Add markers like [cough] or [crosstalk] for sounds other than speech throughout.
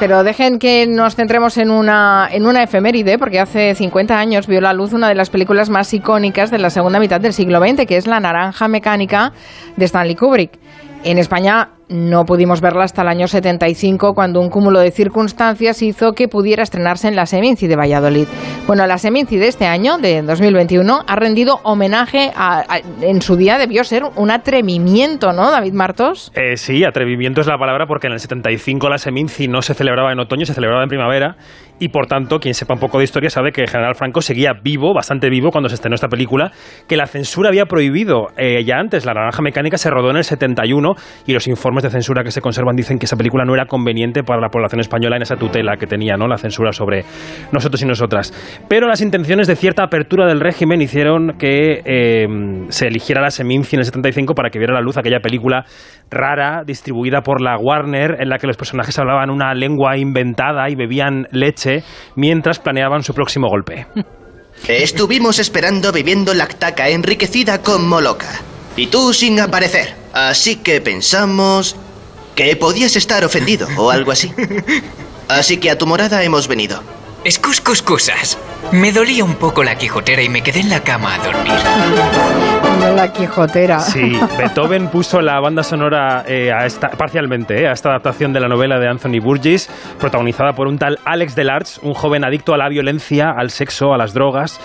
pero dejen que nos centremos en una, en una efeméride, porque hace 50 años vio la luz una de las películas más icónicas de la segunda mitad del siglo XX, que es La Naranja Mecánica de Stanley Kubrick. En España no pudimos verla hasta el año 75, cuando un cúmulo de circunstancias hizo que pudiera estrenarse en la Seminci de Valladolid. Bueno, la Seminci de este año, de 2021, ha rendido homenaje a, en su día debió ser un atrevimiento, ¿no, David Martos? Eh, sí, atrevimiento es la palabra porque en el 75 la Seminci no se celebraba en otoño, se celebraba en primavera y por tanto, quien sepa un poco de historia sabe que el general Franco seguía vivo, bastante vivo, cuando se estrenó esta película, que la censura había prohibido eh, ya antes. La Naranja Mecánica se rodó en el 71 y los informes de censura que se conservan dicen que esa película no era conveniente para la población española en esa tutela que tenía, ¿no? La censura sobre nosotros y nosotras. Pero las intenciones de cierta apertura del régimen hicieron que eh, se eligiera la Seminci en el 75 para que viera la luz aquella película rara distribuida por la Warner en la que los personajes hablaban una lengua inventada y bebían leche mientras planeaban su próximo golpe. [laughs] Estuvimos esperando bebiendo lactaca enriquecida con moloca. Y tú sin aparecer. Así que pensamos que podías estar ofendido o algo así. Así que a tu morada hemos venido. Excuscuscusas. Me dolía un poco la quijotera y me quedé en la cama a dormir. La quijotera. Sí, Beethoven puso la banda sonora eh, a esta, parcialmente eh, a esta adaptación de la novela de Anthony Burgess, protagonizada por un tal Alex Delarge, un joven adicto a la violencia, al sexo, a las drogas.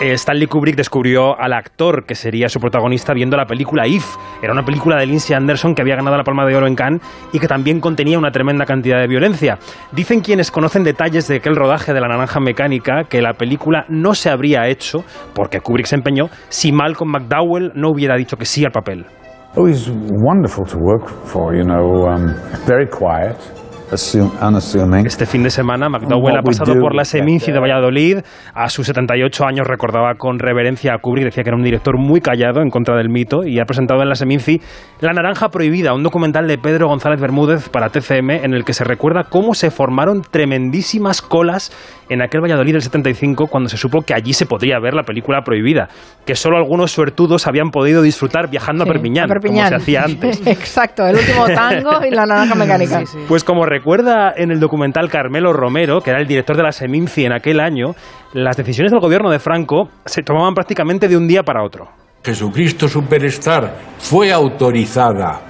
Eh, Stanley Kubrick descubrió al actor que sería su protagonista viendo la película If. Era una película de Lindsay Anderson que había ganado la Palma de Oro en Cannes y que también contenía una tremenda cantidad de violencia. Dicen quienes conocen detalles de aquel rodaje de la naranja mecánica que la película no se habría hecho, porque Kubrick se empeñó, si Malcolm McDowell no hubiera dicho que sí al papel. It was wonderful to work for, you know, um, very quiet. Este fin de semana, McDowell ha pasado por la Seminci de Valladolid. A sus 78 años recordaba con reverencia a Kubrick, decía que era un director muy callado en contra del mito y ha presentado en la Seminci La Naranja Prohibida, un documental de Pedro González Bermúdez para TCM en el que se recuerda cómo se formaron tremendísimas colas en aquel Valladolid del 75 cuando se supo que allí se podría ver la película prohibida, que solo algunos suertudos habían podido disfrutar viajando a, Perpiñán, como se hacía antes. [laughs] Exacto, el último tango y la naranja mecánica. Pues como recuerda en el documental Carmelo Romero, que era el director de la Seminci en aquel año, las decisiones del gobierno de Franco se tomaban prácticamente de un día para otro. Jesucristo Superstar fue autorizada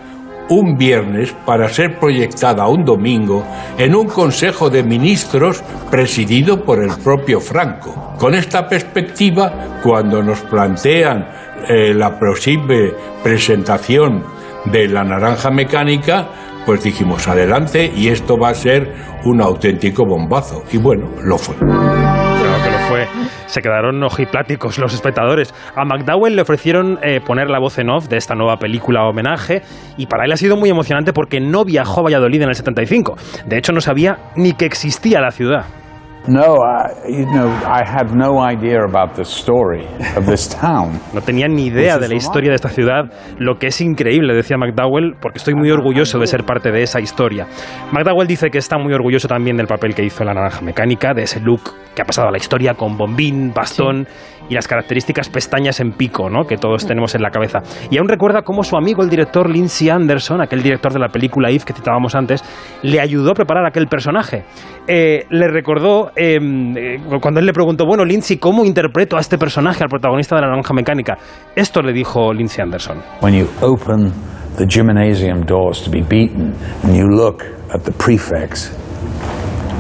un viernes para ser proyectada un domingo en un Consejo de Ministros presidido por el propio Franco. Con esta perspectiva, cuando nos plantean eh, la posible presentación de la naranja mecánica, pues dijimos adelante y esto va a ser un auténtico bombazo. Y bueno, lo fue. Claro que lo fue. Se quedaron ojipláticos los espectadores. A McDowell le ofrecieron eh, poner la voz en off de esta nueva película homenaje y para él ha sido muy emocionante porque no viajó a Valladolid en el 75. De hecho, no sabía ni que existía la ciudad. No, I, you know, I had no idea about the story of this [laughs] town. No tenía ni idea de la historia de esta ciudad, lo que es increíble, decía McDowell, porque estoy muy orgulloso de ser parte de esa historia. McDowell dice que está muy orgulloso también del papel que hizo en la naranja mecánica, de ese look que ha pasado a la historia con bombín, bastón y las características pestañas en pico, ¿no? que todos tenemos en la cabeza. Y aún recuerda cómo su amigo, el director Lindsay Anderson, aquel director de la película If que citábamos antes, le ayudó a preparar aquel personaje. Eh, le recordó em, eh, cuando él le preguntó, bueno, Lindsay, ¿cómo interpreto a este personaje, al protagonista de la naranja mecánica? Esto le dijo Lindsay Anderson. When you open the gymnasium doors to be beaten and you look at the prefects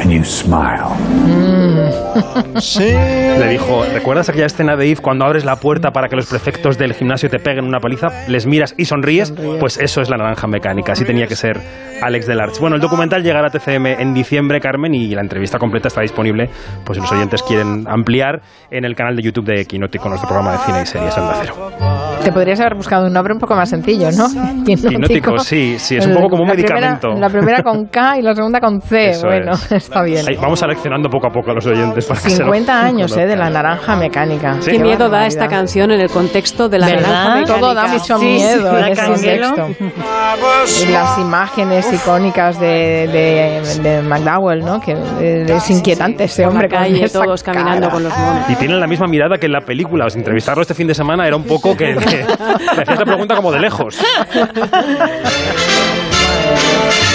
and you smile. Le dijo, ¿recuerdas aquella escena de If cuando abres la puerta para que los prefectos del gimnasio te peguen una paliza? Les miras y sonríes. Pues eso es la naranja mecánica. Así tenía que ser Alex Delarge. Bueno, el documental llegará a TCM en diciembre, Carmen, y la entrevista completa está disponible, pues si los oyentes quieren ampliar, en el canal de YouTube de Quinótico, nuestro programa de cine y series Onda Cero. Te podrías haber buscado un nombre un poco más sencillo, ¿no? Quinótico, [laughs] sí, sí, es un poco como un La primera- medicamento. la primera con K y la segunda con C. [laughs] Eso bueno, es. está bien. Ahí, vamos seleccionando poco a poco a los oyentes. Para que se lo 50 [laughs] años. ¿eh? De la naranja mecánica. Sí. Qué miedo da esta canción en el contexto de la ¿Verdad? naranja mecánica. Todo da mucho Sí, miedo sí, en ese canguelo. texto. Y las imágenes icónicas de, de, de McDowell, ¿no? Que es inquietante ese hombre con calle, esa todos caminando con los monos. Y tienen la misma mirada que en la película. Os entrevistarlo este fin de semana era un poco que, que [laughs] hacía esta pregunta como de lejos. [laughs]